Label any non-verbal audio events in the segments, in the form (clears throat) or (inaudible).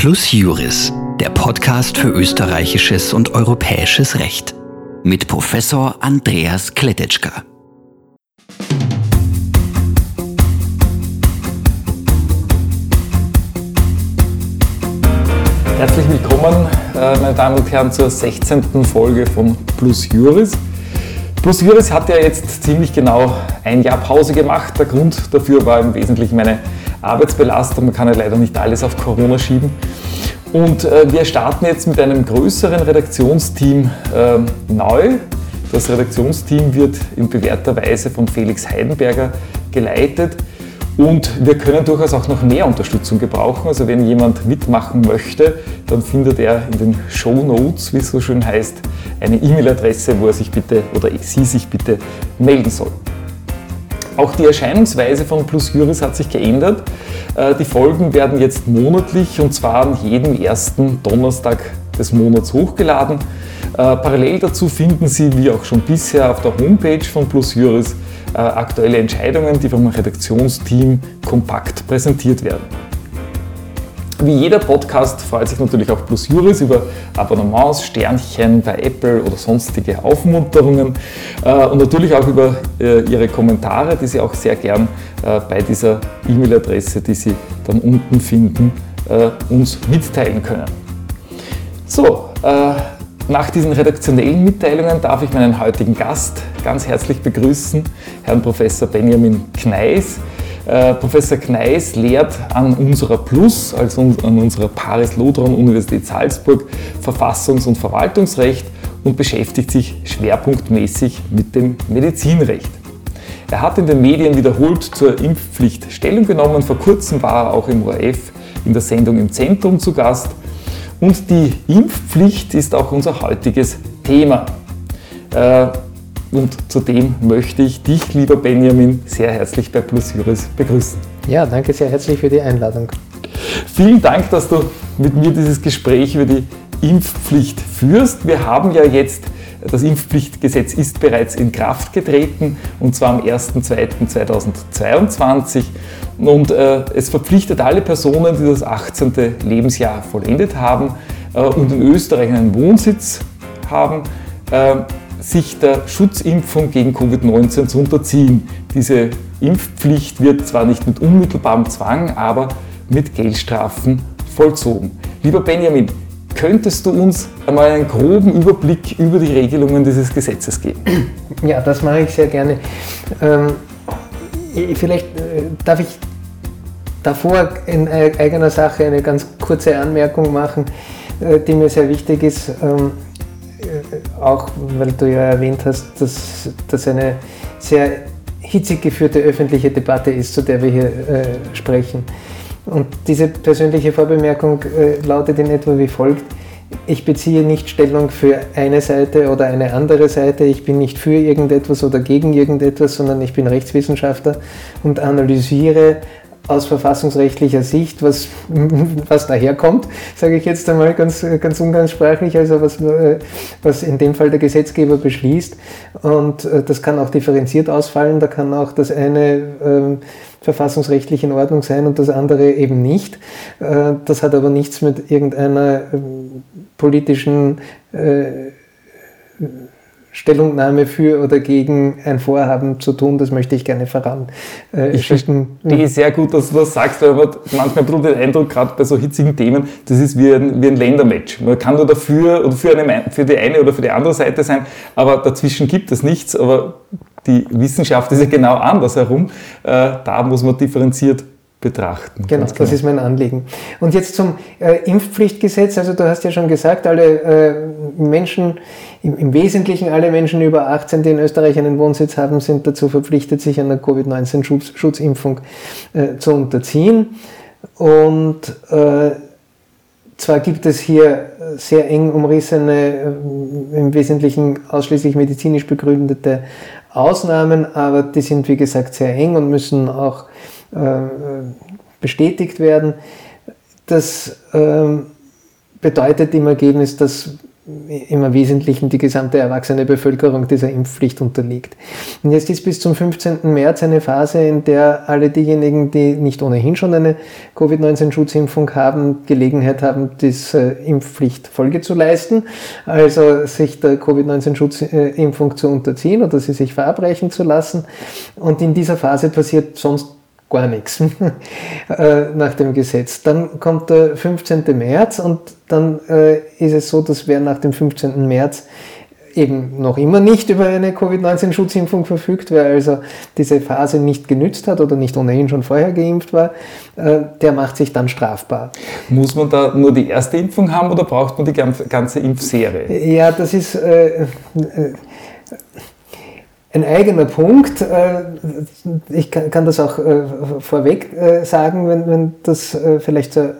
Plus Juris, der Podcast für österreichisches und europäisches Recht. Mit Professor Andreas Kletetschka. Herzlich willkommen, äh, meine Damen und Herren, zur 16. Folge von Plus Juris. Plus Juris hat ja jetzt ziemlich genau ein Jahr Pause gemacht. Der Grund dafür war im Wesentlichen meine Arbeitsbelastung. Man kann ja leider nicht alles auf Corona schieben. Und äh, wir starten jetzt mit einem größeren Redaktionsteam äh, neu. Das Redaktionsteam wird in bewährter Weise von Felix Heidenberger geleitet. Und wir können durchaus auch noch mehr Unterstützung gebrauchen. Also wenn jemand mitmachen möchte, dann findet er in den Show Notes, wie es so schön heißt, eine E-Mail-Adresse, wo er sich bitte oder sie sich bitte melden soll. Auch die Erscheinungsweise von Plus Juris hat sich geändert. Äh, die Folgen werden jetzt monatlich und zwar an jedem ersten Donnerstag des Monats hochgeladen. Äh, parallel dazu finden Sie, wie auch schon bisher, auf der Homepage von Plus Juris äh, aktuelle Entscheidungen, die vom Redaktionsteam kompakt präsentiert werden. Wie jeder Podcast freut sich natürlich auch Plus Juris über Abonnements, Sternchen bei Apple oder sonstige Aufmunterungen äh, und natürlich auch über äh, Ihre Kommentare, die Sie auch sehr gern bei dieser E-Mail-Adresse, die Sie dann unten finden, uns mitteilen können. So, nach diesen redaktionellen Mitteilungen darf ich meinen heutigen Gast ganz herzlich begrüßen, Herrn Professor Benjamin Kneis. Äh, Professor Kneis lehrt an unserer Plus, also an unserer Paris-Lodron-Universität Salzburg, Verfassungs- und Verwaltungsrecht und beschäftigt sich schwerpunktmäßig mit dem Medizinrecht. Er hat in den Medien wiederholt zur Impfpflicht Stellung genommen. Vor kurzem war er auch im ORF in der Sendung im Zentrum zu Gast und die Impfpflicht ist auch unser heutiges Thema. Äh, und zudem möchte ich dich, lieber Benjamin, sehr herzlich bei Plus Juris begrüßen. Ja, danke sehr herzlich für die Einladung. Vielen Dank, dass du mit mir dieses Gespräch über die Impfpflicht führst. Wir haben ja jetzt, das Impfpflichtgesetz ist bereits in Kraft getreten und zwar am 1.2.2022 und äh, es verpflichtet alle Personen, die das 18. Lebensjahr vollendet haben äh, und in Österreich einen Wohnsitz haben, äh, sich der Schutzimpfung gegen Covid-19 zu unterziehen. Diese Impfpflicht wird zwar nicht mit unmittelbarem Zwang, aber mit Geldstrafen vollzogen. Lieber Benjamin, könntest du uns einmal einen groben Überblick über die Regelungen dieses Gesetzes geben? Ja, das mache ich sehr gerne. Ähm, vielleicht äh, darf ich davor in eigener Sache eine ganz kurze Anmerkung machen, äh, die mir sehr wichtig ist, ähm, äh, auch weil du ja erwähnt hast, dass das eine sehr hitzig geführte öffentliche Debatte ist, zu der wir hier äh, sprechen. Und diese persönliche Vorbemerkung lautet in etwa wie folgt. Ich beziehe nicht Stellung für eine Seite oder eine andere Seite. Ich bin nicht für irgendetwas oder gegen irgendetwas, sondern ich bin Rechtswissenschaftler und analysiere aus verfassungsrechtlicher Sicht, was, was daherkommt, sage ich jetzt einmal ganz, ganz umgangssprachlich, also was, was in dem Fall der Gesetzgeber beschließt. Und äh, das kann auch differenziert ausfallen, da kann auch das eine äh, verfassungsrechtlich in Ordnung sein und das andere eben nicht. Äh, das hat aber nichts mit irgendeiner ähm, politischen äh, Stellungnahme für oder gegen ein Vorhaben zu tun, das möchte ich gerne voran. Äh, ich verstehe sehr gut, dass du das sagst, weil man manchmal ein den Eindruck, gerade bei so hitzigen Themen, das ist wie ein, wie ein Ländermatch. Man kann nur dafür oder für, eine, für die eine oder für die andere Seite sein, aber dazwischen gibt es nichts. Aber die Wissenschaft ist ja genau andersherum. Äh, da muss man differenziert betrachten. Genau, das genau. ist mein Anliegen. Und jetzt zum äh, Impfpflichtgesetz. Also du hast ja schon gesagt, alle äh, Menschen, im, im, Wesentlichen alle Menschen über 18, die in Österreich einen Wohnsitz haben, sind dazu verpflichtet, sich einer Covid-19-Schutzimpfung äh, zu unterziehen. Und äh, zwar gibt es hier sehr eng umrissene, äh, im Wesentlichen ausschließlich medizinisch begründete Ausnahmen, aber die sind wie gesagt sehr eng und müssen auch äh, bestätigt werden. Das ähm, bedeutet im Ergebnis, dass im Wesentlichen die gesamte erwachsene Bevölkerung dieser Impfpflicht unterliegt. Und jetzt ist bis zum 15. März eine Phase, in der alle diejenigen, die nicht ohnehin schon eine Covid-19-Schutzimpfung haben, Gelegenheit haben, diese Impfpflicht Folge zu leisten, also sich der Covid-19-Schutzimpfung zu unterziehen oder sie sich verabreichen zu lassen. Und in dieser Phase passiert sonst gar nichts (laughs) äh, nach dem Gesetz. Dann kommt der 15. März und dann äh, ist es so, dass wer nach dem 15. März eben noch immer nicht über eine Covid-19-Schutzimpfung verfügt, wer also diese Phase nicht genützt hat oder nicht ohnehin schon vorher geimpft war, äh, der macht sich dann strafbar. Muss man da nur die erste Impfung haben oder braucht man die ganze Impfserie? Ja, das ist äh, ein eigener Punkt. Äh, ich kann das auch äh, vorweg äh, sagen, wenn das vielleicht zur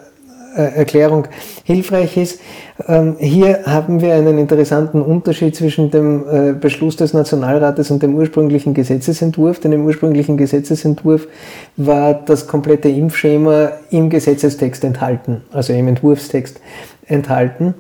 Erklärung hilfreich ist. Ähm, hier haben wir einen interessanten Unterschied zwischen dem Beschluss des Nationalrates und dem ursprünglichen Gesetzesentwurf. Denn im ursprünglichen Gesetzesentwurf war das komplette Impfschema im Gesetzestext enthalten, also im Entwurfstext enthalten.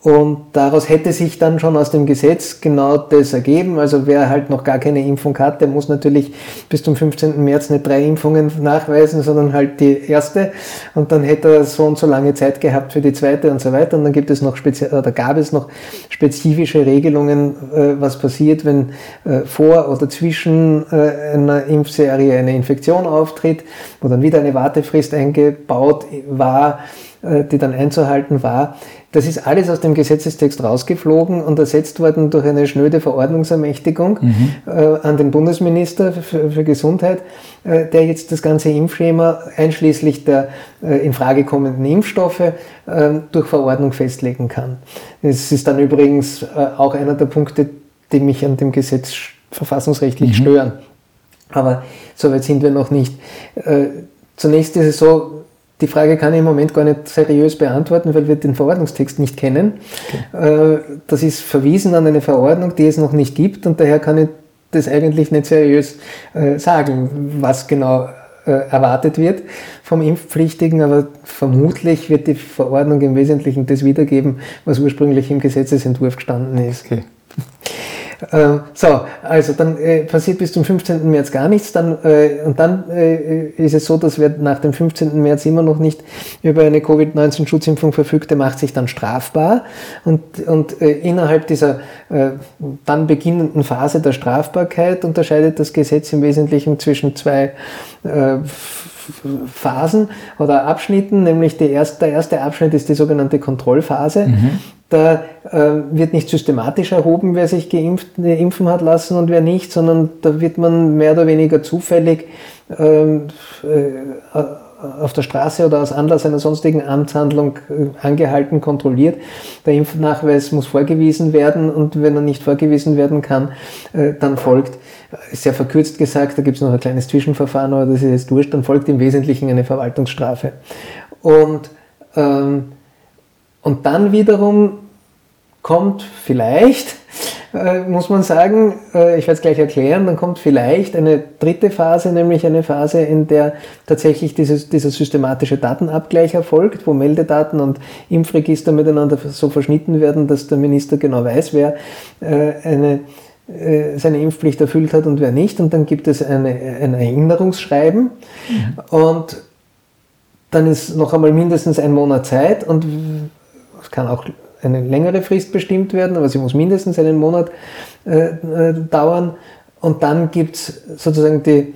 Und daraus hätte sich dann schon aus dem Gesetz genau das ergeben. Also wer halt noch gar keine Impfung hat, der muss natürlich bis zum 15. März nicht drei Impfungen nachweisen, sondern halt die erste. Und dann hätte er so und so lange Zeit gehabt für die zweite und so weiter. Und dann gibt es noch oder gab es noch spezifische Regelungen, äh, was passiert, wenn äh, vor oder zwischen äh, einer Impfserie eine Infektion auftritt, wo dann wieder eine Wartefrist eingebaut war, die dann einzuhalten war. Das ist alles aus dem Gesetzestext rausgeflogen und ersetzt worden durch eine schnöde Verordnungsermächtigung mhm. äh, an den Bundesminister für, für Gesundheit, äh, der jetzt das ganze Impfschema einschließlich der äh, in Frage kommenden Impfstoffe äh, durch Verordnung festlegen kann. Es ist dann übrigens äh, auch einer der Punkte, die mich an dem Gesetz verfassungsrechtlich mhm. stören. Aber soweit sind wir noch nicht. Äh, zunächst ist es so, die Frage kann ich im Moment gar nicht seriös beantworten, weil wir den Verordnungstext nicht kennen. Okay. Äh, das ist verwiesen an eine Verordnung, die es noch nicht gibt und daher kann ich das eigentlich nicht seriös äh, sagen, was genau äh, erwartet wird vom Impfpflichtigen, aber vermutlich wird die Verordnung im Wesentlichen das wiedergeben, was ursprünglich im Gesetzesentwurf gestanden ist. Okay. Äh, so, also dann äh, passiert bis zum 15. März gar nichts. Dann, äh, und dann äh, ist es so, dass wer nach dem 15. März immer noch nicht über eine Covid-19-Schutzimpfung verfügt, der macht sich dann strafbar. Und, und äh, innerhalb dieser äh, dann beginnenden Phase der Strafbarkeit unterscheidet das Gesetz im Wesentlichen zwischen zwei Phasen oder Abschnitten, nämlich erste, der erste Abschnitt ist die sogenannte Kontrollphase. Mhm. Da äh, wird nicht systematisch erhoben, wer sich geimpft, äh, impfen hat lassen und wer nicht, sondern da wird man mehr oder weniger zufällig ähm, äh, auf der Straße oder aus Anlass einer sonstigen Amtshandlung äh, angehalten, kontrolliert. Der Impfnachweis muss vorgewiesen werden und wenn er nicht vorgewiesen werden kann, äh, dann folgt, sehr verkürzt gesagt, da gibt es noch ein kleines Zwischenverfahren, aber das ist jetzt wurscht, dann folgt im Wesentlichen eine Verwaltungsstrafe. Und ähm, und dann wiederum kommt vielleicht, äh, muss man sagen, äh, ich werde es gleich erklären, dann kommt vielleicht eine dritte Phase, nämlich eine Phase, in der tatsächlich dieses, dieser systematische Datenabgleich erfolgt, wo Meldedaten und Impfregister miteinander so verschnitten werden, dass der Minister genau weiß, wer äh, eine äh, seine Impfpflicht erfüllt hat und wer nicht. Und dann gibt es eine, ein Erinnerungsschreiben. Mhm. Und dann ist noch einmal mindestens ein Monat Zeit und es kann auch eine längere Frist bestimmt werden, aber sie muss mindestens einen Monat äh, äh dauern. Und dann gibt es sozusagen die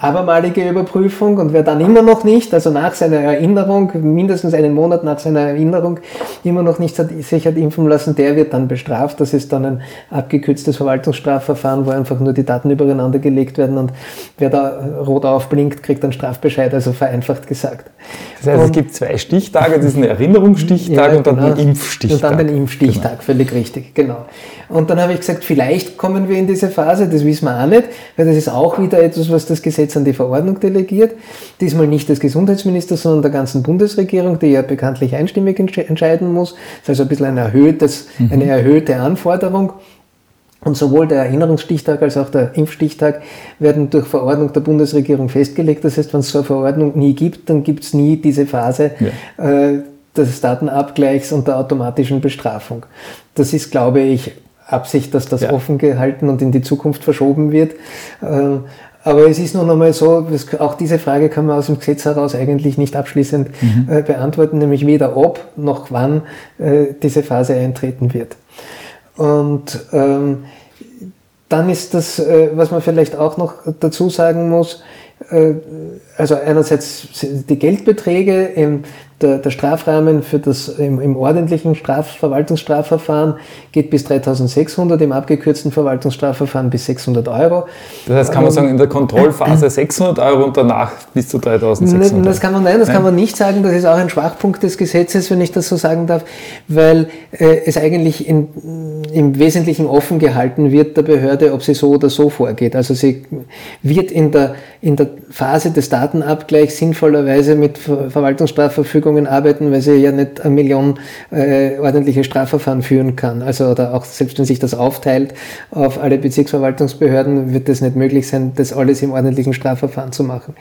abermalige Überprüfung und wer dann immer noch nicht, also nach seiner Erinnerung, mindestens einen Monat nach seiner Erinnerung, immer noch nicht sich hat impfen lassen, der wird dann bestraft. Das ist dann ein abgekürztes Verwaltungsstrafverfahren, wo einfach nur die Daten übereinander gelegt werden und wer da rot aufblinkt, kriegt dann Strafbescheid, also vereinfacht gesagt. Das heißt, und, es gibt zwei Stichtage, das ist ein Erinnerungsstichtag ja, und dann genau, den Impfstichtag. Und dann den Impfstichtag, genau. völlig richtig, genau. Und dann habe ich gesagt, vielleicht kommen wir in diese Phase, das wissen wir auch nicht, weil das ist auch wieder etwas, was das Gesetz an die Verordnung delegiert. Diesmal nicht des Gesundheitsministers, sondern der ganzen Bundesregierung, die ja bekanntlich einstimmig entscheiden muss. Das ist also ein bisschen ein erhöhtes, mhm. eine erhöhte Anforderung. Und sowohl der Erinnerungsstichtag als auch der Impfstichtag werden durch Verordnung der Bundesregierung festgelegt. Das heißt, wenn es so eine Verordnung nie gibt, dann gibt es nie diese Phase, ja. äh, des Datenabgleichs und der automatischen Bestrafung. Das ist, glaube ich, Absicht, dass das ja. offen gehalten und in die Zukunft verschoben wird. Ähm, aber es ist nun einmal so, auch diese Frage kann man aus dem Gesetz heraus eigentlich nicht abschließend mhm. Äh, beantworten, nämlich weder ob noch wann äh, diese Phase eintreten wird. Und ähm, dann ist das, äh, was man vielleicht auch noch dazu sagen muss, äh, also einerseits die Geldbeträge im der, der Strafrahmen für das im, im ordentlichen Straf Verwaltungsstrafverfahren geht bis 3600, im abgekürzten Verwaltungsstrafverfahren bis 600 Euro. Das heißt, kann man sagen, in der Kontrollphase (clears throat) 600 Euro und danach bis zu 3600 Das kann man, nein, das nein. kann man nicht sagen. Das ist auch ein Schwachpunkt des Gesetzes, wenn ich das so sagen darf, weil äh, es eigentlich in, im Wesentlichen offen gehalten wird der Behörde, ob sie so oder so vorgeht. Also sie wird in der, in der Phase des Datenabgleichs sinnvollerweise mit Verwaltungsstrafverfügung Verfügungen arbeiten, weil sie ja nicht eine Million äh, ordentliche Strafverfahren führen kann. Also oder auch selbst wenn sich das aufteilt auf alle Bezirksverwaltungsbehörden, wird es nicht möglich sein, das alles im ordentlichen Strafverfahren zu machen.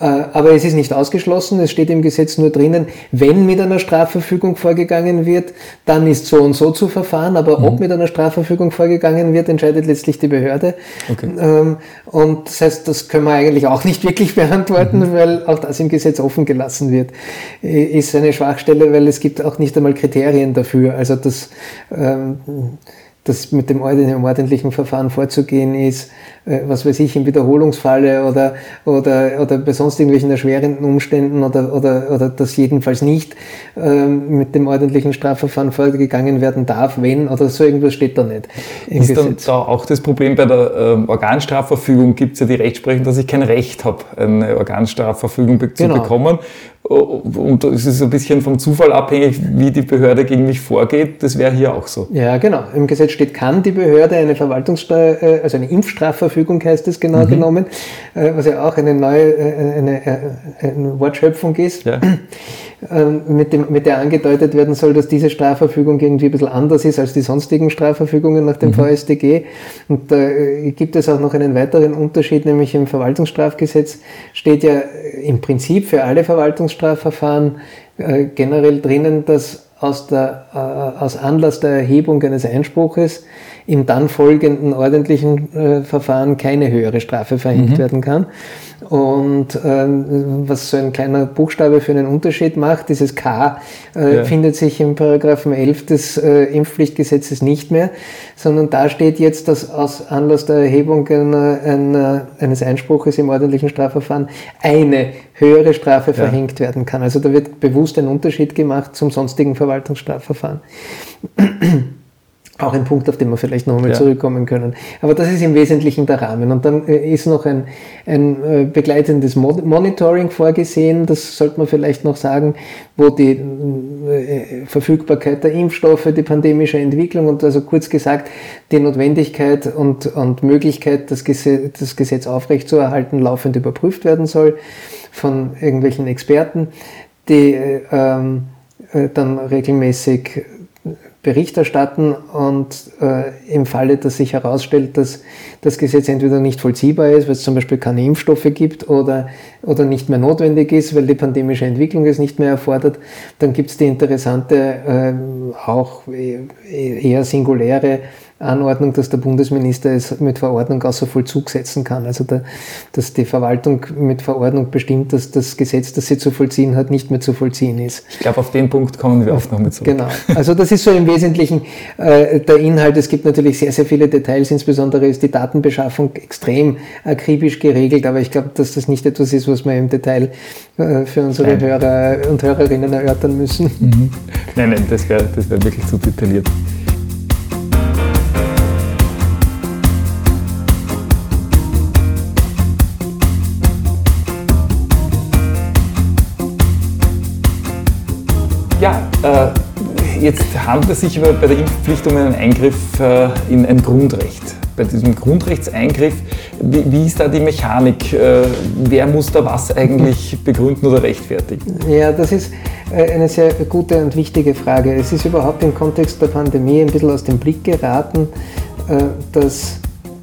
Äh, aber es ist nicht ausgeschlossen, es steht im Gesetz nur drinnen, wenn mit einer Strafverfügung vorgegangen wird, dann ist so und so zu verfahren, aber mhm. ob mit einer Strafverfügung vorgegangen wird, entscheidet letztlich die Behörde. Okay. Ähm, und das heißt, das können wir eigentlich auch nicht wirklich beantworten, mhm. weil auch das im Gesetz offen gelassen wird ist eine Schwachstelle, weil es gibt auch nicht einmal Kriterien dafür. Also das, ähm, das mit dem ordentlichen Verfahren vorzugehen ist, äh, was weiß ich, im Wiederholungsfalle oder, oder, oder bei sonst irgendwelchen erschwerenden Umständen oder, oder, oder das jedenfalls nicht ähm, mit dem ordentlichen Strafverfahren vorgegangen werden darf, wenn oder so irgendwas steht da nicht. Ist dann da auch das Problem bei der ähm, Organstrafverfügung gibt es ja die Rechtsprechung, dass ich kein Recht habe, eine Organstrafverfügung be genau. zu bekommen. Und es ist ein bisschen vom Zufall abhängig, wie die Behörde gegen mich vorgeht. Das wäre hier auch so. Ja, genau. Im Gesetz steht, kann die Behörde eine Verwaltungssteuer, äh, also eine Impfstrafverfügung heißt es genau mhm. genommen, äh, was ja auch eine neue äh, eine, eine Wortschöpfung ist. Ja. Ähm, mit, dem, mit der angedeutet werden soll, dass diese Strafverfügung irgendwie ein bisschen anders ist als die sonstigen Strafverfügungen nach dem mhm. VStG. Und da äh, gibt es auch noch einen weiteren Unterschied, nämlich im Verwaltungsstrafgesetz steht ja im Prinzip für alle Verwaltungsstrafverfahren äh, generell drinnen, dass aus, der, äh, aus Anlass der Erhebung eines Einspruches im dann folgenden ordentlichen äh, Verfahren keine höhere Strafe verhängt mhm. werden kann. Und ähm, was so ein kleiner Buchstabe für einen Unterschied macht, dieses K äh, ja. findet sich im Paragraphen 11 des äh, Impfpflichtgesetzes nicht mehr, sondern da steht jetzt, dass aus Anlass der Erhebung einer, einer, eines Einspruches im ordentlichen Strafverfahren eine höhere Strafe ja. verhängt werden kann. Also da wird bewusst ein Unterschied gemacht zum sonstigen Verwaltungsstrafverfahren. Auch ein Punkt, auf den wir vielleicht noch einmal ja. zurückkommen können. Aber das ist im Wesentlichen der Rahmen. Und dann äh, ist noch ein, ein äh, begleitendes Monitoring vorgesehen, das sollte man vielleicht noch sagen, wo die äh, Verfügbarkeit der Impfstoffe, die pandemische Entwicklung und also kurz gesagt die Notwendigkeit und, und Möglichkeit, das Gesetz, das Gesetz aufrechtzuerhalten, laufend überprüft werden soll von irgendwelchen Experten, die ähm, dann regelmäßig Bericht erstatten und äh, im Falle, dass sich herausstellt, dass das Gesetz entweder nicht vollziehbar ist, weil es zum Beispiel keine Impfstoffe gibt oder, oder nicht mehr notwendig ist, weil die pandemische Entwicklung es nicht mehr erfordert, dann gibt es die interessante, äh, auch e-, eher singuläre Anordnung, dass der Bundesminister es mit Verordnung außer Vollzug setzen kann. Also der, dass die Verwaltung mit Verordnung bestimmt, dass das Gesetz, das sie zu vollziehen hat, nicht mehr zu vollziehen ist. Ich glaube, auf den Punkt kommen wir oft noch mit zurück. Genau. Also das ist so im Wesentlichen äh, der Inhalt. Es gibt natürlich sehr, sehr viele Details. Insbesondere ist die Datenbeschaffung extrem akribisch geregelt. Aber ich glaube, dass das nicht etwas ist, was wir im Detail äh, für unsere nein. Hörer und Hörerinnen erörtern müssen. Mhm. Nein, nein, das wäre das wär wirklich zu detailliert. Jetzt handelt es sich bei der Impfpflicht um einen Eingriff äh, in ein Grundrecht. Bei diesem Grundrechtseingriff, wie, ist da die Mechanik? Äh, wer muss da was eigentlich (laughs) begründen oder rechtfertigen? Ja, das ist äh, eine sehr gute und wichtige Frage. Es ist überhaupt im Kontext der Pandemie ein bisschen aus dem Blick geraten, dass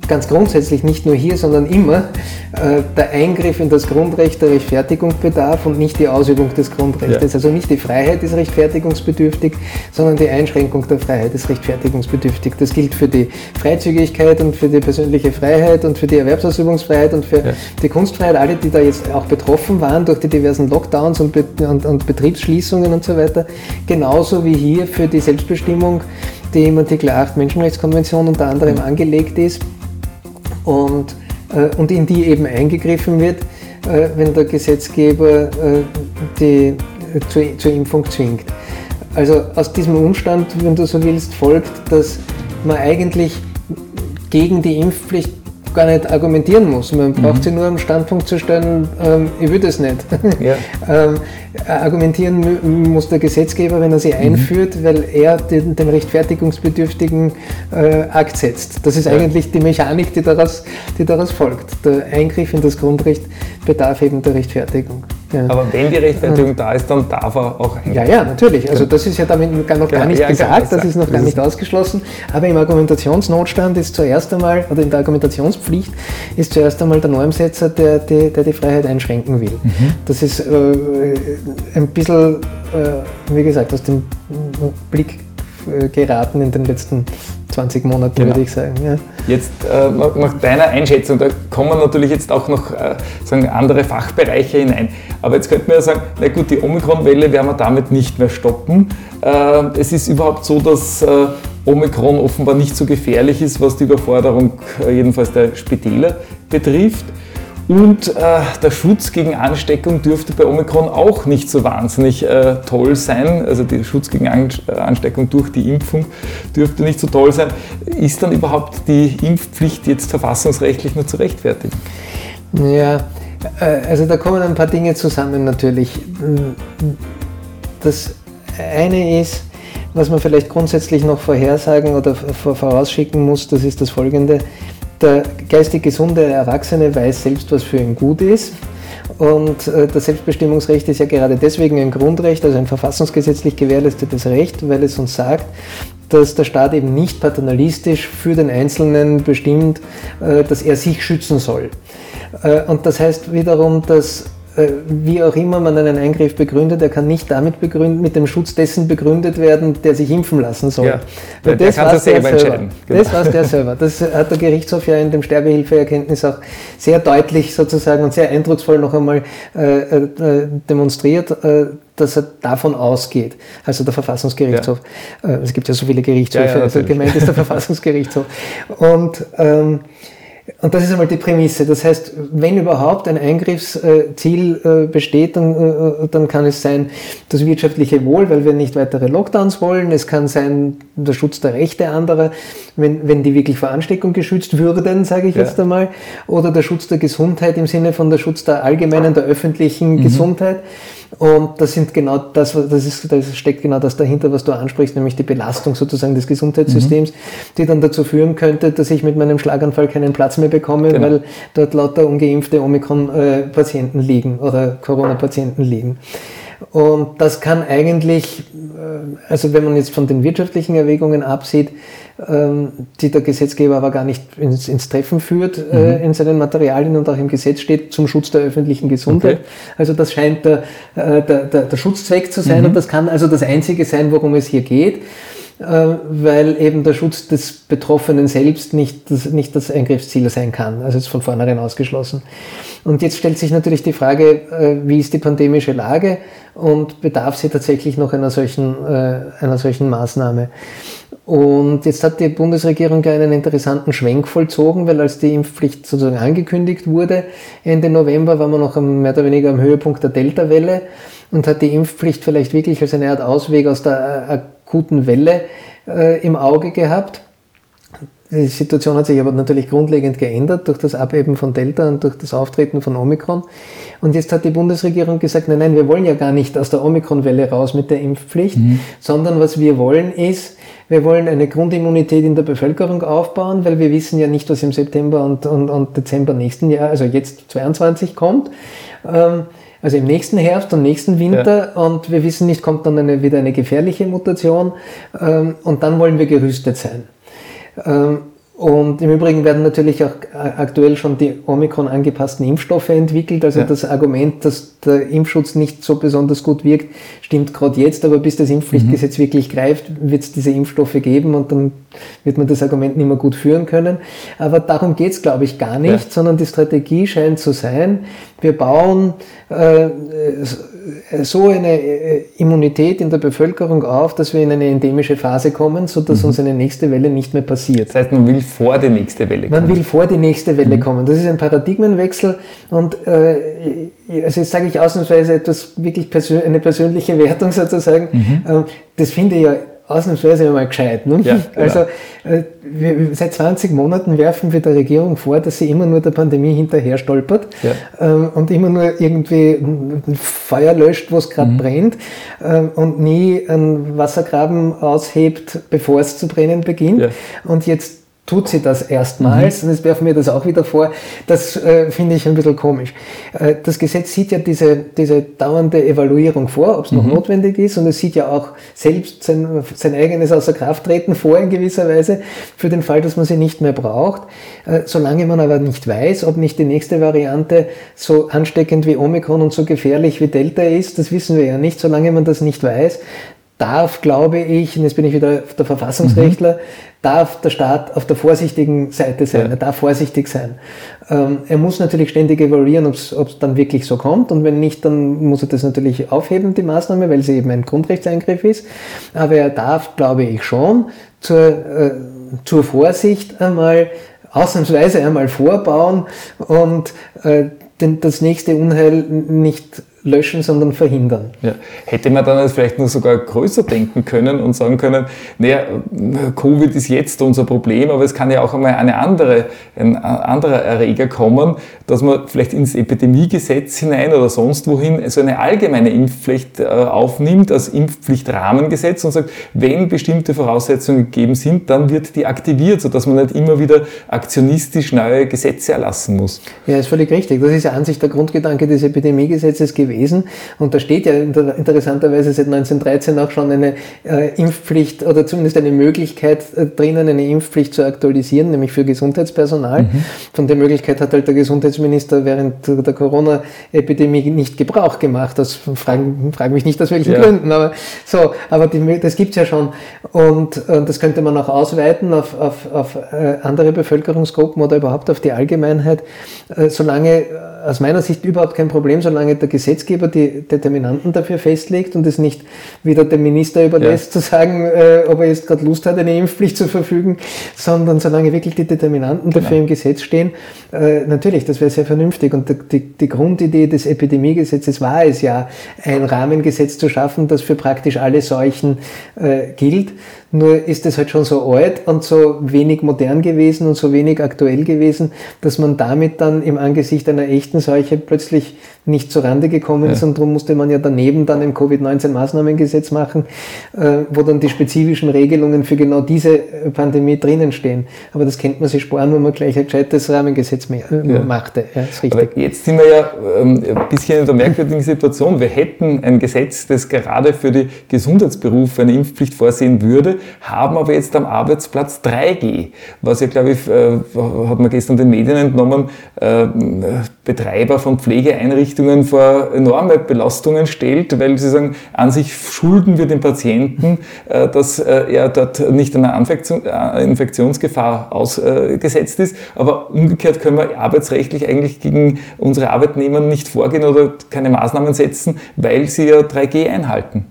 ganz grundsätzlich nicht nur hier, sondern immer äh, der Eingriff in das Grundrecht der Rechtfertigung bedarf und nicht die Ausübung des Grundrechts. Ja. Also nicht die Freiheit ist rechtfertigungsbedürftig, sondern die Einschränkung der Freiheit ist rechtfertigungsbedürftig. Das gilt für die Freizügigkeit und für die persönliche Freiheit und für die Erwerbsausübungsfreiheit und für ja. die Kunstfreiheit. Alle, die da jetzt auch betroffen waren durch die diversen Lockdowns und, Be und, und Betriebsschließungen und so weiter, genauso wie hier für die Selbstbestimmung, die im Artikel 8 Menschenrechtskonvention unter anderem angelegt ist und, äh, und in die eben eingegriffen wird, äh, wenn der Gesetzgeber äh, die zur, zur Impfung zwingt. Also aus diesem Umstand, wenn du so willst, folgt, dass man eigentlich gegen die Impfpflicht gar nicht argumentieren muss. Man braucht mhm. sich nur am Standpunkt zu stellen, ähm, ich will das nicht. Ja. (laughs) ähm, argumentieren muss der Gesetzgeber, wenn er sie mhm. einführt, weil er den, den rechtfertigungsbedürftigen äh, Akt setzt. Das ist ja. eigentlich die Mechanik, die daraus, die daraus folgt. Der Eingriff in das Grundrecht bedarf eben der Rechtfertigung. Ja. Aber wenn die Rechtfertigung da ist, dann darf er auch eingreifen. Ja, ja, natürlich. Also das ist ja damit noch gar nicht ja, gesagt, das ist noch gar nicht ausgeschlossen. Aber im Argumentationsnotstand ist zuerst einmal, oder in der Argumentationspflicht ist zuerst einmal der Normsetzer, der, der, der die Freiheit einschränken will. Mhm. Das ist äh, ein bisschen, äh, wie gesagt, aus dem Blick geraten in den letzten 20 Monaten, genau. würde ich sagen. Ja. Jetzt äh, nach deiner Einschätzung, da kommen natürlich jetzt auch noch äh, sagen andere Fachbereiche hinein. Aber jetzt könnte man ja sagen, na gut, die Omikron-Welle werden wir damit nicht mehr stoppen. Äh, es ist überhaupt so, dass äh, Omikron offenbar nicht so gefährlich ist, was die Überforderung äh, jedenfalls der Spitäler betrifft. Und äh, der Schutz gegen Ansteckung dürfte bei Omikron auch nicht so wahnsinnig äh, toll sein. Also der Schutz gegen äh, Ansteckung durch die Impfung dürfte nicht so toll sein. Ist dann überhaupt die Impfpflicht jetzt verfassungsrechtlich nur zu rechtfertigen? Ja, äh, also da kommen ein paar Dinge zusammen natürlich. Das eine ist, was man vielleicht grundsätzlich noch vorhersagen oder vorausschicken muss, das ist das folgende der geistig gesunde Erwachsene weiß selbst, was für ihn gut ist. Und äh, das Selbstbestimmungsrecht ist ja gerade deswegen ein Grundrecht, also ein verfassungsgesetzlich gewährleistetes Recht, weil es uns sagt, dass der Staat eben nicht paternalistisch für den Einzelnen bestimmt, äh, dass er sich schützen soll. Äh, und das heißt wiederum, dass wie auch immer man einen Eingriff begründet, er kann nicht damit begründet, mit dem Schutz dessen begründet werden, der sich impfen lassen soll. Ja, Weil das war der selber entscheiden. Genau. Das war der selber. Das hat der Gerichtshof ja in dem Sterbehilfeerkenntnis auch sehr deutlich sozusagen und sehr eindrucksvoll noch einmal äh, äh, demonstriert, äh, dass er davon ausgeht. Also der Verfassungsgerichtshof. Ja. Äh, es gibt ja so viele Gerichtshöfe, ja, ja, also gemeint ist der (laughs) Verfassungsgerichtshof. Und ähm, und das ist einmal die Prämisse. Das heißt, wenn überhaupt ein Eingriffsziel äh, besteht, dann, äh, dann kann es sein das wirtschaftliche Wohl, weil wir nicht weitere Lockdowns wollen. Es kann sein der Schutz der Rechte anderer, wenn, wenn die wirklich vor Ansteckung geschützt würden, sage ich ja. jetzt einmal. Oder der Schutz der Gesundheit im Sinne von der Schutz der allgemeinen, der öffentlichen mhm. Gesundheit. Und das sind genau das, das, ist, das steckt genau das dahinter, was du ansprichst, nämlich die Belastung sozusagen des Gesundheitssystems, mhm. die dann dazu führen könnte, dass ich mit meinem Schlaganfall keinen Platz mehr bekomme, genau. weil dort lauter ungeimpfte Omikron-Patienten liegen oder Corona-Patienten liegen. Und das kann eigentlich, äh, also wenn man jetzt von den wirtschaftlichen Erwägungen absieht, ähm, die der Gesetzgeber aber gar nicht ins, ins Treffen führt äh, mhm. in seinen Materialien und auch im Gesetz steht zum Schutz der öffentlichen Gesundheit. Okay. Also das scheint der, äh, der, der, der Schutzzweck zu sein mhm. und das kann also das Einzige sein, worum es hier geht weil eben der Schutz des Betroffenen selbst nicht das, nicht das Eingriffsziel sein kann. Also ist von vornherein ausgeschlossen. Und jetzt stellt sich natürlich die Frage, wie ist die pandemische Lage und bedarf sie tatsächlich noch einer solchen, einer solchen Maßnahme? Und jetzt hat die Bundesregierung ja einen interessanten Schwenk vollzogen, weil als die Impfpflicht sozusagen angekündigt wurde, Ende November war man noch mehr oder weniger am Höhepunkt der Delta-Welle und hat die Impfpflicht vielleicht wirklich als eine Art Ausweg aus der akuten Welle äh, im Auge gehabt. Die Situation hat sich aber natürlich grundlegend geändert durch das Abheben von Delta und durch das Auftreten von Omikron. Und jetzt hat die Bundesregierung gesagt, nein, nein, wir wollen ja gar nicht aus der Omikron-Welle raus mit der Impfpflicht, mhm. sondern was wir wollen ist, wir wollen eine Grundimmunität in der Bevölkerung aufbauen, weil wir wissen ja nicht, was im September und, und, und Dezember nächsten Jahr, also jetzt 22 kommt. Ähm, also im nächsten Herbst und nächsten Winter ja. und wir wissen nicht, kommt dann eine, wieder eine gefährliche Mutation ähm, und dann wollen wir gerüstet sein. Ähm, Und im Übrigen werden natürlich auch aktuell schon die Omikron angepassten Impfstoffe entwickelt. Also ja. das Argument, dass der Impfschutz nicht so besonders gut wirkt, stimmt gerade jetzt, aber bis das Impfpflichtgesetz mhm. wirklich greift, wird es diese Impfstoffe geben und dann wird man das Argument nicht mehr gut führen können. Aber darum geht es, glaube ich, gar nicht, ja. sondern die Strategie scheint zu sein, wir bauen äh, so eine äh, Immunität in der Bevölkerung auf, dass wir in eine endemische Phase kommen, sodass mhm. uns eine nächste Welle nicht mehr passiert. Das heißt, man will vor die nächste Welle kommen. Man will vor die nächste Welle mhm. kommen. Das ist ein Paradigmenwechsel und äh, also jetzt sage ich ausnahmsweise etwas wirklich persön eine persönliche Wertung sozusagen. Mhm. Ähm, das finde ich ja ausnahmsweise einmal gescheit. Ne? Ja, genau. (laughs) Also äh, wir, seit 20 Monaten werfen wir der Regierung vor, dass sie immer nur der Pandemie hinterher stolpert ja. ähm, und immer nur irgendwie ein Feuer löscht, wo es gerade mhm. brennt ähm, und nie einen Wassergraben aushebt, bevor es zu brennen beginnt. Ja. Und jetzt tut sie das erstmals mhm. und jetzt werfen wir das auch wieder vor. Das äh, finde ich ein bisschen komisch. Äh, das Gesetz sieht ja diese, diese dauernde Evaluierung vor, ob es noch mhm. notwendig ist und es sieht ja auch selbst sein, sein eigenes Außerkrafttreten vor in gewisser Weise für den Fall, dass man sie nicht mehr braucht. Äh, solange man aber nicht weiß, ob nicht die nächste Variante so ansteckend wie Omikron und so gefährlich wie Delta ist, das wissen wir ja nicht. Solange man das nicht weiß, darf, glaube ich, und jetzt bin ich wieder der Verfassungsrechtler, mhm. darf der Staat auf der vorsichtigen Seite sein. Ja. Er darf vorsichtig sein. Ähm, er muss natürlich ständig evaluieren, ob es dann wirklich so kommt. Und wenn nicht, dann muss er das natürlich aufheben, die Maßnahme, weil sie eben ein Grundrechtseingriff ist. Aber er darf, glaube ich, schon zur, äh, zur Vorsicht einmal ausnahmsweise einmal vorbauen und äh, denn das nächste Unheil nicht löschen, sondern verhindern. Ja. Hätte man dann vielleicht nur sogar größer denken können und sagen können, naja, Covid ist jetzt unser Problem, aber es kann ja auch einmal eine andere, ein anderer Erreger kommen, dass man vielleicht ins Epidemiegesetz hinein oder sonst wohin so eine allgemeine Impfpflicht äh, aufnimmt, als Impfpflichtrahmengesetz und sagt, wenn bestimmte Voraussetzungen gegeben sind, dann wird die aktiviert, sodass man nicht immer wieder aktionistisch neue Gesetze erlassen muss. Ja, ist völlig richtig. Das ist ja an sich der Grundgedanke des Epidemiegesetzes gewesen gewesen. Und da steht ja interessanterweise seit 1913 auch schon eine äh, Impfpflicht oder zumindest eine Möglichkeit äh, drinnen, eine Impfpflicht zu aktualisieren, nämlich für Gesundheitspersonal. Mhm. Von der Möglichkeit hat halt der Gesundheitsminister während der Corona-Epidemie nicht Gebrauch gemacht. Das fragen, fragen mich nicht aus welchen ja. Gründen, aber so, aber die, das gibt's ja schon. Und, und äh, das könnte man auch ausweiten auf, auf, auf andere Bevölkerungsgruppen oder überhaupt auf die Allgemeinheit, solange aus meiner Sicht überhaupt kein Problem, solange der Gesetzgeber die Determinanten dafür festlegt und es nicht wieder dem Minister überlässt, ja. zu sagen, äh, ob er jetzt gerade Lust hat, eine Impfpflicht zu verfügen, sondern solange wirklich die Determinanten genau. dafür im Gesetz stehen, äh, natürlich, das wäre sehr vernünftig. Und die, die Grundidee des Epidemiegesetzes war es ja, ein Rahmengesetz zu schaffen, das für praktisch alle Seuchen äh, gilt. Nur ist es halt schon so alt und so wenig modern gewesen und so wenig aktuell gewesen, dass man damit dann im Angesicht einer echten Seuche plötzlich nicht zurande gekommen ist ja. und darum musste man ja daneben dann ein Covid-19-Maßnahmengesetz machen, äh, wo dann die spezifischen Regelungen für genau diese äh, Pandemie drinnen stehen. Aber das kennt man sich sparen, wenn man gleich ein gescheites Rahmengesetz mehr, äh, ja. machte. Ja, ist richtig. Aber jetzt sind wir ja ähm, ein bisschen in der merkwürdigen Situation. Wir hätten ein Gesetz, das gerade für die Gesundheitsberufe eine Impfpflicht vorsehen würde, haben aber jetzt am Arbeitsplatz 3G, was ja, glaube ich, äh, hat man gestern den Medien entnommen, äh, Betreiber von Pflegeeinrichtungen vor enorme Belastungen stellt, weil sie sagen, an sich schulden wir den Patienten, äh, dass äh, er dort nicht einer äh, Infektionsgefahr ausgesetzt ist, aber umgekehrt können wir arbeitsrechtlich eigentlich gegen unsere Arbeitnehmer nicht vorgehen oder keine Maßnahmen setzen, weil sie ja 3G einhalten.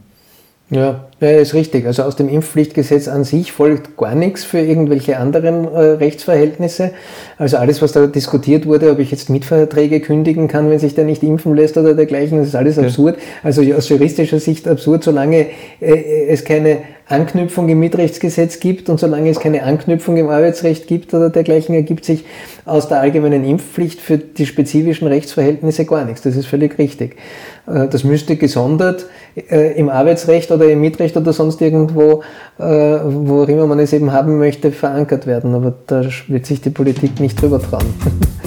Ja, ja, ist richtig. Also aus dem Impfpflichtgesetz an sich folgt gar nichts für irgendwelche anderen äh, Rechtsverhältnisse. Also alles, was da diskutiert wurde, ob ich jetzt Mietverträge kündigen kann, wenn sich der nicht impfen lässt oder dergleichen, das ist alles absurd. Also aus juristischer Sicht absurd, solange äh, es keine Anknüpfung im Mietrechtsgesetz gibt und solange es keine Anknüpfung im Arbeitsrecht gibt oder dergleichen, ergibt sich aus der allgemeinen Impfpflicht für die spezifischen Rechtsverhältnisse gar nichts. Das ist völlig richtig. Äh, das müsste gesondert äh, im Arbeitsrecht oder im Mietrecht oder sonst irgendwo, äh, wo immer man es eben haben möchte, verankert werden. Aber da wird sich die Politik nicht drüber trauen. (laughs)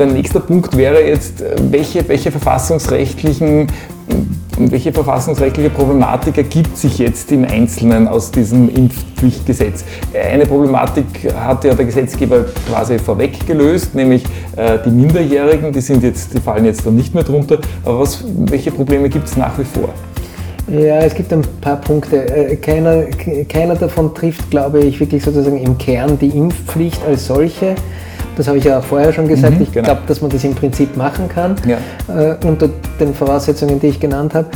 der nächste Punkt wäre jetzt, welche, welche verfassungsrechtlichen welche verfassungsrechtliche Problematik ergibt sich jetzt im Einzelnen aus diesem Impfpflichtgesetz? Eine Problematik hat ja der Gesetzgeber quasi vorweg gelöst, nämlich äh, die Minderjährigen, die, sind jetzt, die fallen jetzt dann nicht mehr drunter. Aber was, welche Probleme gibt es nach wie vor? Ja, es gibt ein paar Punkte. Äh, keiner, keiner davon trifft, glaube ich, wirklich sozusagen im Kern die Impfpflicht als solche. Das habe ich ja vorher schon gesagt. Mhm, ich genau. glaube, dass man das im Prinzip machen kann, ja. äh, unter den Voraussetzungen, die ich genannt habe.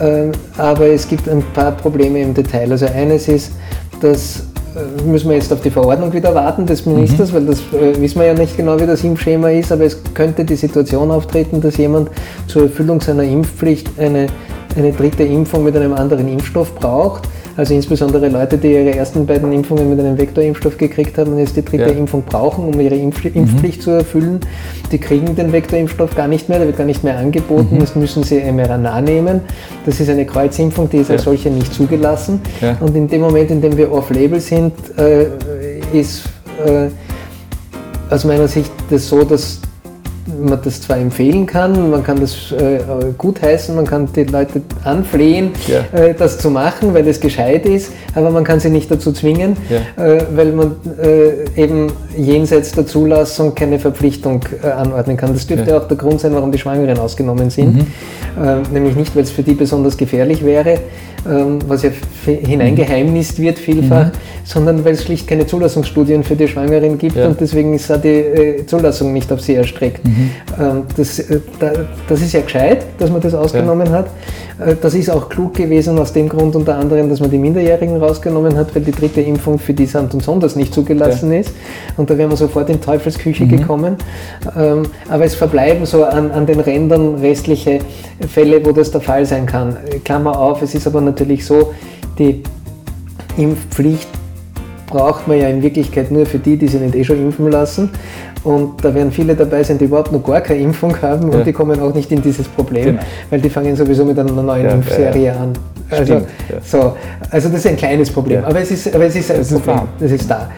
Äh, aber es gibt ein paar Probleme im Detail. Also eines ist, dass äh, müssen wir jetzt auf die Verordnung wieder warten des Ministers, mhm. weil das äh, wissen wir ja nicht genau, wie das Impfschema ist, aber es könnte die Situation auftreten, dass jemand zur Erfüllung seiner Impfpflicht eine, eine dritte Impfung mit einem anderen Impfstoff braucht also insbesondere Leute, die ihre ersten beiden Impfungen mit einem Vektorimpfstoff gekriegt haben und jetzt die dritte ja. Impfung brauchen, um ihre Impf Impfpflicht mhm. zu erfüllen, die kriegen den Vektorimpfstoff gar nicht mehr, der wird gar nicht mehr angeboten, mhm. das müssen sie mRNA nehmen. Das ist eine Kreuzimpfung, die ist ja. als solche nicht zugelassen. Ja. Und in dem Moment, in dem wir off-label sind, äh, ist äh, aus meiner Sicht das so, dass man das zwar empfehlen kann, man kann das äh, gutheißen, man kann die Leute anflehen, ja. äh, das zu machen, weil es gescheit ist, aber man kann sie nicht dazu zwingen, ja. äh, weil man äh, eben jenseits der Zulassung keine Verpflichtung äh, anordnen kann. Das dürfte ja. auch der Grund sein, warum die Schwangeren ausgenommen sind. Mhm. Äh, nämlich nicht, weil es für die besonders gefährlich wäre, ähm, was ja hineingeheimnist wird vielfach, mhm. sondern weil es schlicht keine Zulassungsstudien für die Schwangeren gibt und deswegen ist da die Zulassung nicht auf sie erstreckt. Mhm. Mhm. Das, äh, das, ist ja gescheit, dass man das ausgenommen ja. hat. Äh, das ist auch klug gewesen aus dem Grund unter anderem, dass man die Minderjährigen rausgenommen hat, weil die dritte Impfung für die Samt und Sonders nicht zugelassen ja. ist. Und da wären wir sofort in Teufelsküche mhm. gekommen. Ähm, aber es verbleiben so an, an den Rändern restliche Fälle, wo das der Fall sein kann. Klammer auf, es ist aber natürlich so, die Impfpflicht braucht man ja in Wirklichkeit nur für die, die sich nicht eh schon impfen lassen. Und da werden viele dabei sein, die überhaupt noch gar keine Impfung haben ja. und die kommen auch nicht in dieses Problem, genau. weil die fangen sowieso mit einer neuen ja, Impfserie ja, an. Also, Stimmt, so, also das ist ein kleines Problem, aber, es ist, aber es ist ein Problem, das ist da.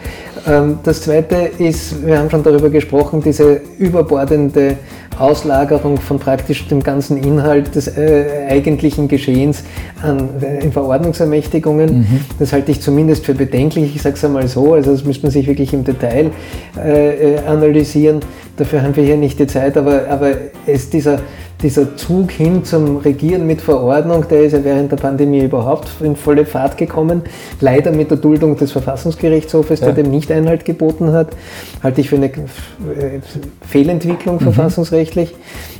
Ähm, das Zweite ist, wir haben schon darüber gesprochen, diese überbordende Auslagerung von praktisch dem ganzen Inhalt des äh, eigentlichen Geschehens an äh, Verordnungsermächtigungen. Mhm. Das halte ich zumindest für bedenklich. Ich sage es einmal so, also das müsste man sich wirklich im Detail äh, äh analysieren. Dafür haben wir hier nicht die Zeit, aber, aber es dieser dieser Zug hin zum Regieren mit Verordnung, der ist ja während der Pandemie überhaupt in volle Fahrt gekommen. Leider mit der Duldung des Verfassungsgerichtshofes, der dem nicht Einhalt geboten hat, halte ich für eine äh, Fehlentwicklung mhm. verfassungsrechtlich.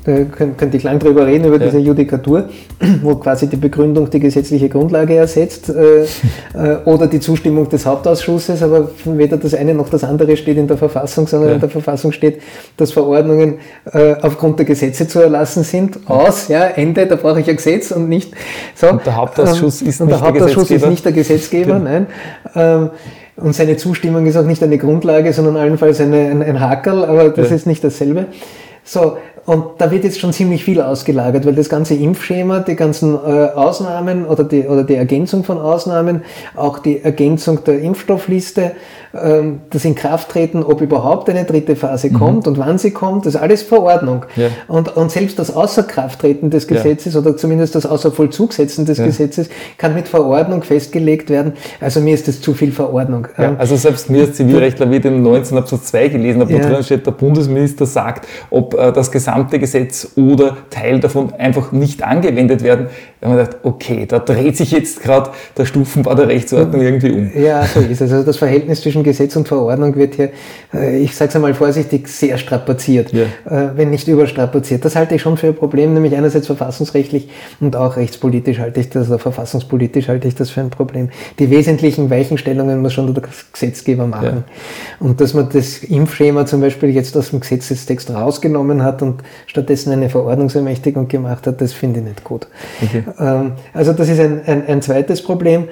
Da könnte ich lang drüber reden, über ja. diese Judikatur, (clears throat) wo quasi die Begründung die gesetzliche Grundlage ersetzt äh, (laughs) äh, oder die Zustimmung des Hauptausschusses, aber weder das eine noch das andere steht in der Verfassung, sondern ja. in der Verfassung steht, dass Verordnungen äh, aufgrund der Gesetze zu erlassen sind, aus, ja, Ende, da brauche ich ein Gesetz und nicht so. Und der Hauptausschuss ist, und nicht, der Hauptausschuss ist nicht der Gesetzgeber, genau. nein. Ähm, und seine Zustimmung ist auch nicht eine Grundlage, sondern allenfalls eine, ein, ein Hakerl, aber das ja. ist nicht dasselbe. So, und da wird jetzt schon ziemlich viel ausgelagert, weil das ganze Impfschema, die ganzen äh, Ausnahmen oder die, oder die Ergänzung von Ausnahmen, auch die Ergänzung der Impfstoffliste, das Inkrafttreten, ob überhaupt eine dritte Phase mhm. kommt und wann sie kommt, das ist alles Verordnung. Ja. Und, und selbst das Außerkrafttreten des Gesetzes ja. oder zumindest das Außervollzugsetzen des ja. Gesetzes kann mit Verordnung festgelegt werden. Also mir ist das zu viel Verordnung. Ähm, also selbst mir als Zivilrechtler, wie ich den 19 Absatz 2 gelesen habe, wo drin steht, der Bundesminister sagt, ob äh, das gesamte Gesetz oder Teil davon einfach nicht angewendet werden. Da haben wir gedacht, okay, da dreht sich jetzt gerade der Stufenbau der Rechtsordnung irgendwie um. Ja, so ist es. Also das Verhältnis zwischen zwischen Gesetz und Verordnung wird hier, äh, ich sage es einmal vorsichtig, sehr strapaziert, ja. Äh, wenn nicht überstrapaziert. Das halte ich schon für ein Problem, nämlich einerseits verfassungsrechtlich und auch rechtspolitisch halte ich das, oder verfassungspolitisch halte ich das für ein Problem. Die wesentlichen Weichenstellungen muss schon der Gesetzgeber machen. Ja. Und dass man das Impfschema zum Beispiel jetzt aus dem Gesetzestext rausgenommen hat und stattdessen eine Verordnungsermächtigung gemacht hat, das finde ich nicht gut. Okay. Ähm, also das ist ein, ein, ein zweites Problem.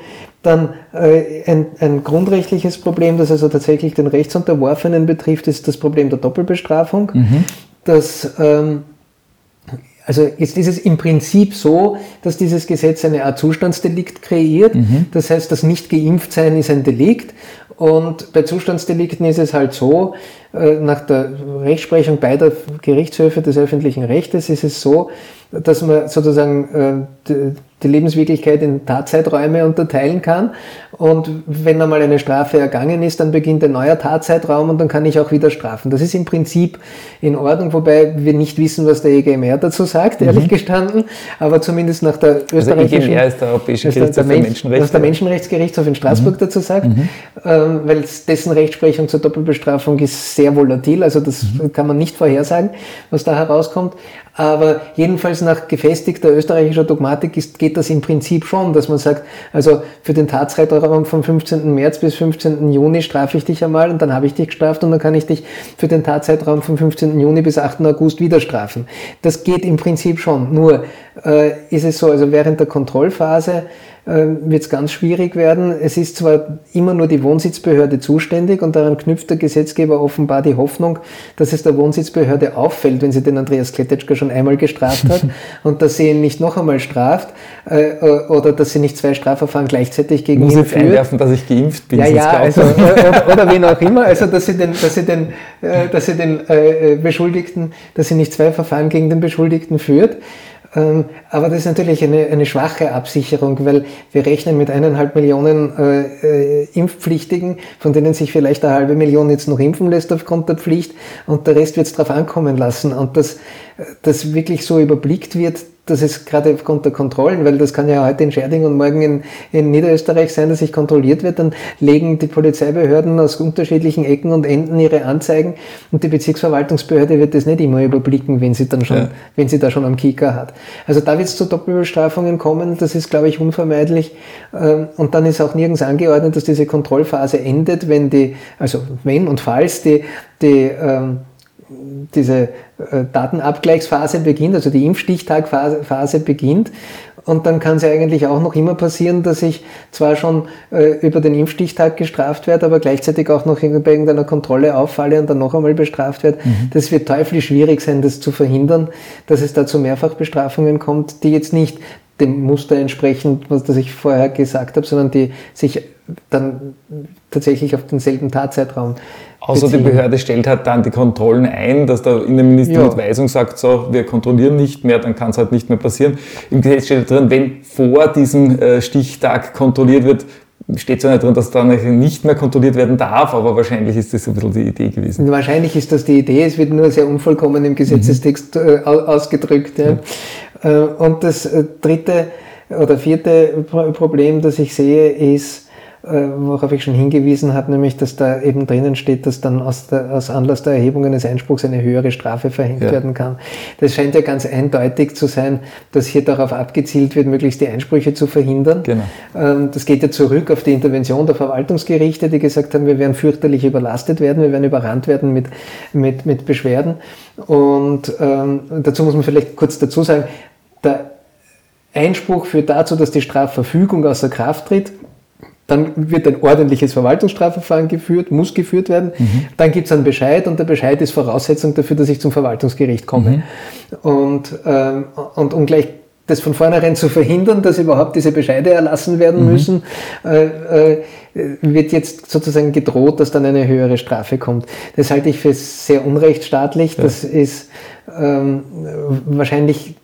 Dann äh, ein, ein, grundrechtliches Problem, das also tatsächlich den Rechtsunterworfenen betrifft, ist das Problem der Doppelbestrafung. Mhm. Das, ähm, also jetzt ist es im Prinzip so, dass dieses Gesetz eine Art Zustandsdelikt kreiert. Mhm. Das heißt, das Nicht-Geimpft-Sein ist ein Delikt. Und bei Zustandsdelikten ist es halt so, nach der Rechtsprechung beider Gerichtshöfe des öffentlichen Rechtes ist es so, dass man sozusagen äh, die Lebenswirklichkeit in Tatzeiträume unterteilen kann. Und wenn einmal eine Strafe ergangen ist, dann beginnt ein neuer Tatzeitraum und dann kann ich auch wieder strafen. Das ist im Prinzip in Ordnung, wobei wir nicht wissen, was der EGMR dazu sagt, ehrlich mhm. gestanden. Aber zumindest nach der österreichischen... Also EGMR ist der Europäische Gerichtshof für Menschenrechte. Was der Menschenrechtsgerichtshof in Straßburg mhm. dazu sagt, mhm. ähm, weil dessen Rechtsprechung zur Doppelbestrafung ist sehr volatil, also das mhm. kann man nicht vorhersagen, was da herauskommt. Aber jedenfalls nach gefestigter österreichischer Dogmatik ist, geht das im Prinzip schon, dass man sagt, also für den Tatzeitraum vom 15. März bis 15. Juni strafe ich dich einmal und dann habe ich dich gestraft und dann kann ich dich für den Tatzeitraum vom 15. Juni bis 8. August wieder strafen. Das geht im Prinzip schon. Nur äh, ist es so, also während der Kontrollphase wird es ganz schwierig werden. Es ist zwar immer nur die Wohnsitzbehörde zuständig und daran knüpft der Gesetzgeber offenbar die Hoffnung, dass es der Wohnsitzbehörde auffällt, wenn sie den Andreas Kletetschka schon einmal gestraft hat (laughs) und dass sie ihn nicht noch einmal straft äh, oder dass sie nicht zwei Strafverfahren gleichzeitig gegen Muss ihn führt. einwerfen, dass ich geimpft bin. Ja, ja, also, (laughs) oder, oder wen auch immer, also dass sie den, dass sie den, äh, dass sie den äh, Beschuldigten, dass sie nicht zwei Verfahren gegen den Beschuldigten führt. Ähm, aber das ist natürlich eine, eine schwache Absicherung, weil wir rechnen mit eineinhalb Millionen äh, äh, Impfpflichtigen, von denen sich vielleicht eine halbe Million jetzt noch impfen lässt aufgrund der Pflicht und der Rest wird es darauf ankommen lassen. Und dass das wirklich so überblickt wird, dass es gerade aufgrund der Kontrollen, weil das kann ja heute in Scherding und morgen in, in Niederösterreich sein, dass sich kontrolliert wird, dann legen die Polizeibehörden aus unterschiedlichen Ecken und Enden ihre Anzeigen und die Bezirksverwaltungsbehörde wird das nicht immer überblicken, wenn sie dann schon, ja. wenn sie da schon am Kicker hat. Also da wird es zu Doppelbestrafungen kommen, das ist, glaube ich, unvermeidlich. Ähm, und dann ist auch nirgends angeordnet, dass diese Kontrollphase endet, wenn die, also wenn und falls die, die ähm, diese äh, Datenabgleichsphase beginnt, also die Impfstichtagphase beginnt. Und dann kann es ja eigentlich auch noch immer passieren, dass ich zwar schon äh, über den Impfstichtag gestraft werde, aber gleichzeitig auch noch bei irgendeiner Kontrolle auffalle und dann noch einmal bestraft werde. Mhm. Das wird teuflisch schwierig sein, das zu verhindern, dass es da zu Mehrfachbestrafungen kommt, die jetzt nicht dem Muster entsprechen, was das ich vorher gesagt habe, sondern die sich dann tatsächlich auf denselben Tatzeitraum Außer die Behörde stellt halt dann die Kontrollen ein, dass der Innenminister ja. mit Weisung sagt, so, wir kontrollieren nicht mehr, dann kann es halt nicht mehr passieren. Im Gesetz steht drin, wenn vor diesem äh, Stichtag kontrolliert wird, steht zwar nicht drin, dass dann nicht mehr kontrolliert werden darf, aber wahrscheinlich ist das ein bisschen die Idee gewesen. Wahrscheinlich ist das die Idee, es wird nur sehr unvollkommen im Gesetzestext mhm. ausgedrückt. Ja. ja. Äh, und das dritte oder vierte Problem, das ich sehe, ist, worauf ich schon hingewiesen habe, nämlich, dass da eben drinnen steht, dass dann aus, der, aus Anlass der Erhebung eines Einspruchs eine höhere Strafe verhängt ja. werden kann. Das scheint ja ganz eindeutig zu sein, dass hier darauf abgezielt wird, möglichst die Einsprüche zu verhindern. Genau. Ähm, das geht ja zurück auf die Intervention der Verwaltungsgerichte, die gesagt haben, wir werden fürchterlich überlastet werden, wir werden überrannt werden mit, mit, mit Beschwerden. Und ähm, dazu muss man vielleicht kurz dazu sagen, der Einspruch führt dazu, dass die Strafverfügung außer Kraft tritt. Dann wird ein ordentliches Verwaltungsstrafverfahren geführt, muss geführt werden. Mhm. Dann gibt es einen Bescheid und der Bescheid ist Voraussetzung dafür, dass ich zum Verwaltungsgericht komme. Mhm. Und, ähm, und um gleich das von vornherein zu verhindern, dass überhaupt diese Bescheide erlassen werden mhm. müssen, äh, äh, wird jetzt sozusagen gedroht, dass dann eine höhere Strafe kommt. Das halte ich für sehr unrechtsstaatlich. Ja. Das ist ähm, wahrscheinlich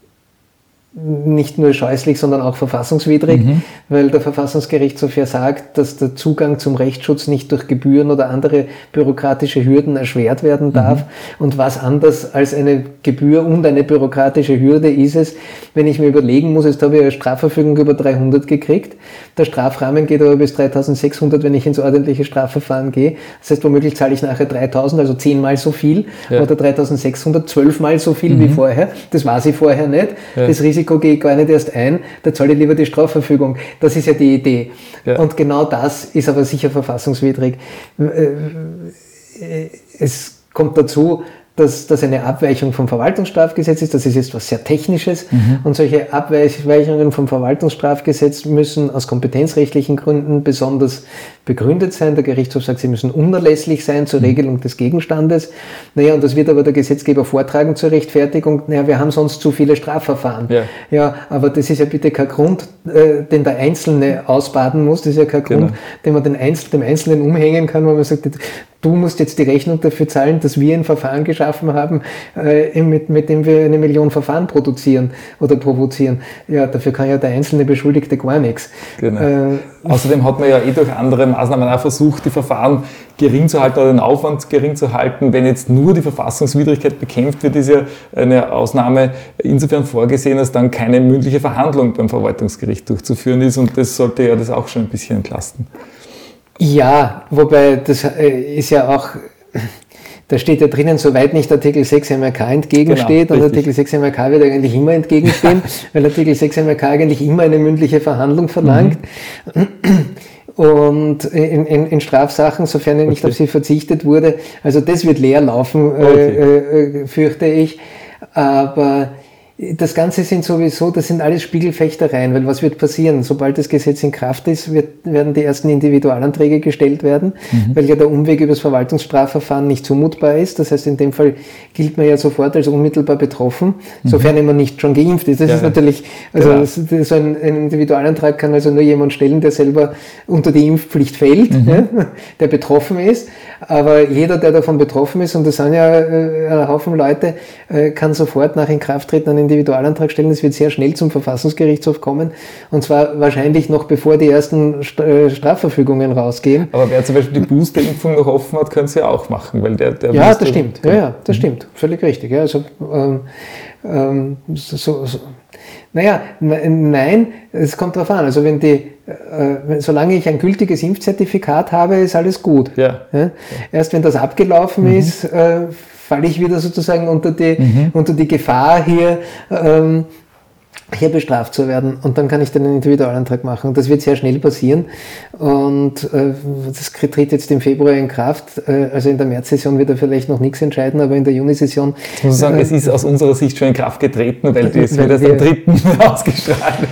nicht nur scheußlich, sondern auch verfassungswidrig, mhm. weil der Verfassungsgerichtshof ja sagt, dass der Zugang zum Rechtsschutz nicht durch Gebühren oder andere bürokratische Hürden erschwert werden mhm. darf. Mhm. Und was anders als eine Gebühr und eine bürokratische Hürde ist es, wenn ich mir überlegen muss, jetzt habe ich eine Strafverfügung über 300 gekriegt, der Strafrahmen geht aber bis 3600, wenn ich ins ordentliche Strafverfahren gehe. Das heißt, womöglich zahle ich nachher 3000, also zehnmal so viel, ja. oder 3600, zwölfmal so viel mhm. wie vorher. Das war sie vorher nicht. Ja. Das Risiko Risiko gehe ich gar nicht erst ein, da zahle ich lieber die Strafverfügung. Das ist ja die Idee. Ja. Und genau das ist aber sicher verfassungswidrig. Äh, äh, es kommt dazu, dass das eine Abweichung vom Verwaltungsstrafgesetz ist. Das ist jetzt was sehr Technisches. Mhm. Und solche Abweichungen vom Verwaltungsstrafgesetz müssen aus kompetenzrechtlichen Gründen besonders begründet sein. Der Gerichtshof sagt, sie müssen unerlässlich sein zur mhm. Regelung des Gegenstandes. Naja, und das wird aber der Gesetzgeber vortragen zur Rechtfertigung. Naja, wir haben sonst zu viele Strafverfahren. Ja, ja aber das ist ja bitte kein Grund, äh, den der Einzelne ausbaden muss. Das ist ja kein genau. Grund, den man den Einzel dem Einzelnen umhängen kann, wo man sagt, du musst jetzt die Rechnung dafür zahlen, dass wir ein Verfahren geschaffen haben, äh, mit, mit dem wir eine Million Verfahren produzieren oder provozieren. Ja, dafür kann ja der einzelne Beschuldigte gar nichts. Genau. Äh, Außerdem hat man ja eh durch andere Maßnahmen auch versucht, die Verfahren gering zu halten oder den Aufwand gering zu halten. Wenn jetzt nur die Verfassungswidrigkeit bekämpft wird, ist ja eine Ausnahme insofern vorgesehen, dass dann keine mündliche Verhandlung beim Verwaltungsgericht durchzuführen ist und das sollte ja das auch schon ein bisschen entlasten. Ja, wobei das äh, ist ja auch, (laughs) da steht ja drinnen, soweit nicht Artikel 6 MRK entgegensteht genau, und Artikel 6 MRK wird eigentlich immer entgegenstehen, (laughs) weil Artikel 6 MRK eigentlich immer eine mündliche Verhandlung verlangt. Mhm. Und in, in, in, Strafsachen, sofern okay. nicht auf sie verzichtet wurde, also das wird leer laufen, äh, okay. äh, äh, fürchte ich. Aber das Ganze sind sowieso, das sind alles Spiegelfechtereien, weil was wird passieren? Sobald das Gesetz in Kraft ist, wird, werden die ersten Individualanträge gestellt werden, mhm. weil ja der Umweg über das Verwaltungsstrafverfahren nicht zumutbar ist. Das heißt, in dem Fall gilt man ja sofort als unmittelbar betroffen, mhm. sofern man nicht schon geimpft ist. Das ja, ist natürlich, also genau. so ein, ein, Individualantrag kann also nur jemand stellen, der selber unter die Impfpflicht fällt, mhm. ja, der betroffen ist. Aber jeder, der davon betroffen ist, und das sind ja äh, ein Haufen Leute, äh, kann sofort nach Inkrafttreten einen Individualantrag stellen. Es wird sehr schnell zum Verfassungsgerichtshof kommen. Und zwar wahrscheinlich noch bevor die ersten äh, Strafverfügungen rausgehen. Aber wer zum Beispiel die Boosterimpfung noch offen hat, könnte es ja auch machen, weil der, der Ja, das stimmt. Ja, ja, das mhm. stimmt. Völlig richtig. Ja, also, ähm, ähm, so, so. Naja, nein, es kommt darauf an. Also wenn die, äh, solange ich ein gültiges Impfzertifikat habe, ist alles gut. Ja. ja? Erst wenn das abgelaufen mhm. ist, äh, falle ich wieder sozusagen unter die, mhm. unter die Gefahr hier, ähm, hier bestraft zu werden und dann kann ich dann einen Individualantrag machen. Und das wird sehr schnell passieren und äh, das tritt jetzt im Februar in Kraft. Äh, also in der Märzsession wird er vielleicht noch nichts entscheiden, aber in der Junisession... Ich muss sagen, äh, es ist aus unserer Sicht schon in Kraft getreten, weil es (laughs) wird erst am 3. (laughs) ausgestrahlt.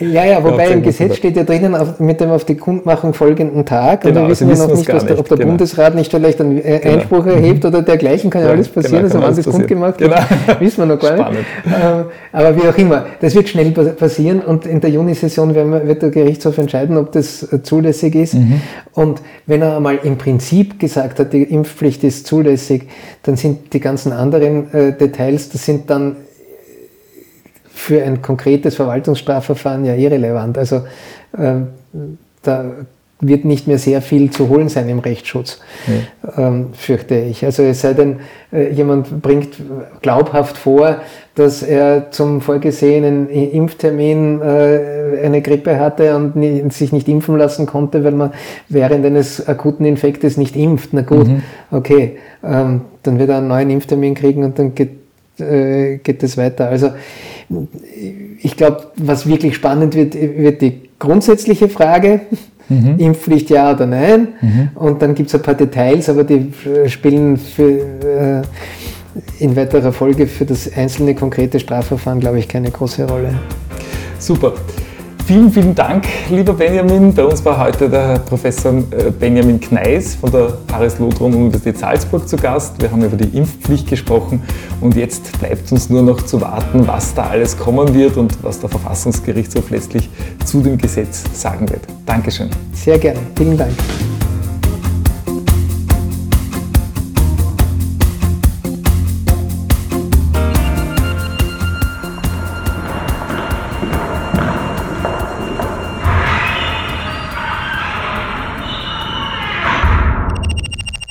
Ja, ja, wobei im Gesetz steht ja drinnen auf, mit dem auf die Kundmachung folgenden Tag genau, und wir wissen also ja noch nicht, der, ob der genau. Bundesrat nicht vielleicht einen äh, genau. Einspruch mhm. erhebt oder dergleichen, kann ja, alles passieren, genau, also wann das kundgemacht wird, genau. (laughs) wissen wir noch gar nicht. Ähm, aber wie auch immer, das wird schnell passieren und in der Junisession wird der Gerichtshof entscheiden, ob das äh, zulässig ist. Mhm. Und wenn er einmal im Prinzip gesagt hat, die Impfpflicht ist zulässig, dann sind die ganzen anderen äh, Details, das sind dann für ein konkretes Verwaltungsstrafverfahren ja irrelevant. Also äh, da wird nicht mehr sehr viel zu holen sein im Rechtsschutz, ja. ähm, fürchte ich. Also es sei denn, äh, jemand bringt glaubhaft vor, dass er zum vorgesehenen Impftermin äh, eine Grippe hatte und nie, sich nicht impfen lassen konnte, weil man während eines akuten Infektes nicht impft. Na gut, mhm. okay, ähm, dann wird er einen neuen Impftermin kriegen und dann geht, äh, geht es weiter. Also ich glaube, was wirklich spannend wird, wird die grundsätzliche Frage, Mhm. (laughs) Impfpflicht ja oder nein. Mhm. Und dann gibt es ein paar Details, aber die spielen für, äh, in weiterer Folge für das einzelne konkrete Strafverfahren, glaube ich, keine große Rolle. Super. Vielen, vielen Dank, lieber Benjamin. Bei uns war heute der Professor äh, Benjamin Kneis von der Paris Lotron Universität Salzburg zu Gast. Wir haben über die Impfpflicht gesprochen und jetzt bleibt uns nur noch zu warten, was da alles kommen wird und was der Verfassungsgerichtshof letztlich zu dem Gesetz sagen wird. Dankeschön. Sehr gerne. Vielen Dank.